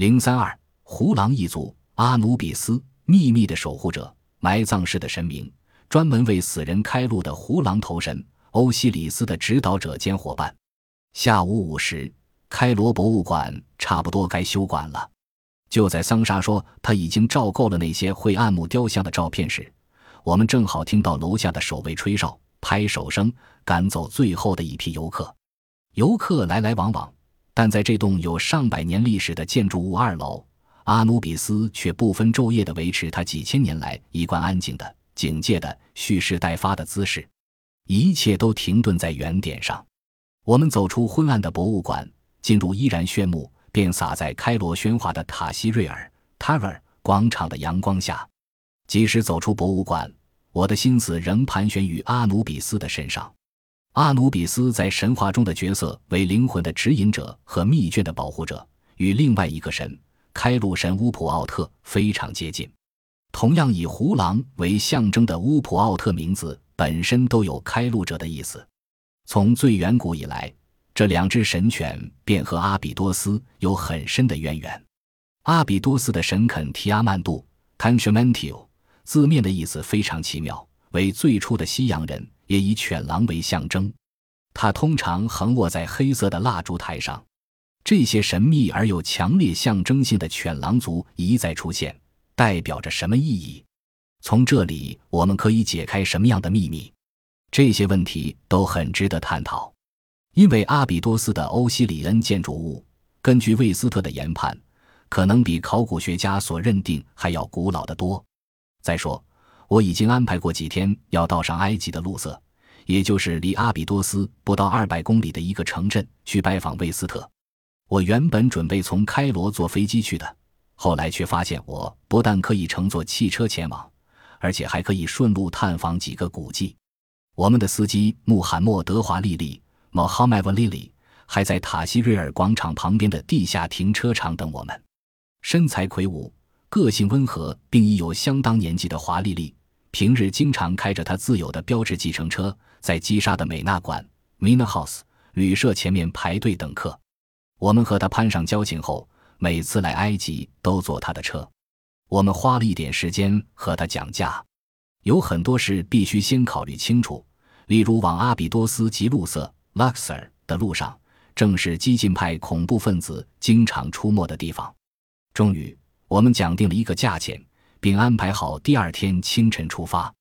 零三二，胡狼一族，阿努比斯，秘密的守护者，埋葬式的神明，专门为死人开路的胡狼头神，欧西里斯的指导者兼伙伴。下午五时，开罗博物馆差不多该休馆了。就在桑莎说他已经照够了那些会按摩雕像的照片时，我们正好听到楼下的守卫吹哨、拍手声，赶走最后的一批游客。游客来来往往，但在这栋有上百年历史的建筑物二楼，阿努比斯却不分昼夜地维持他几千年来一贯安静的、警戒的、蓄势待发的姿势。一切都停顿在原点上。我们走出昏暗的博物馆，进入依然炫目。便洒在开罗喧哗的塔西瑞尔 （Tower） 广场的阳光下。即使走出博物馆，我的心思仍盘旋于阿努比斯的身上。阿努比斯在神话中的角色为灵魂的指引者和密卷的保护者，与另外一个神——开路神乌普奥特非常接近。同样以胡狼为象征的乌普奥特名字本身都有开路者的意思。从最远古以来。这两只神犬便和阿比多斯有很深的渊源。阿比多斯的神肯提阿曼杜 （Tanshmentio） 字面的意思非常奇妙，为最初的西洋人，也以犬狼为象征。它通常横卧在黑色的蜡烛台上。这些神秘而又强烈象征性的犬狼族一再出现，代表着什么意义？从这里我们可以解开什么样的秘密？这些问题都很值得探讨。因为阿比多斯的欧西里恩建筑物，根据魏斯特的研判，可能比考古学家所认定还要古老的多。再说，我已经安排过几天要到上埃及的路色，也就是离阿比多斯不到二百公里的一个城镇去拜访魏斯特。我原本准备从开罗坐飞机去的，后来却发现我不但可以乘坐汽车前往，而且还可以顺路探访几个古迹。我们的司机穆罕默德·华丽丽。Mohammed Lily 还在塔西瑞尔广场旁边的地下停车场等我们。身材魁梧、个性温和，并已有相当年纪的华丽丽，平日经常开着他自有的标致计程车，在基沙的美纳馆 （Mina House） 旅社前面排队等客。我们和他攀上交情后，每次来埃及都坐他的车。我们花了一点时间和他讲价，有很多事必须先考虑清楚，例如往阿比多斯及路色。Luxor 的路上，正是激进派恐怖分子经常出没的地方。终于，我们讲定了一个价钱，并安排好第二天清晨出发。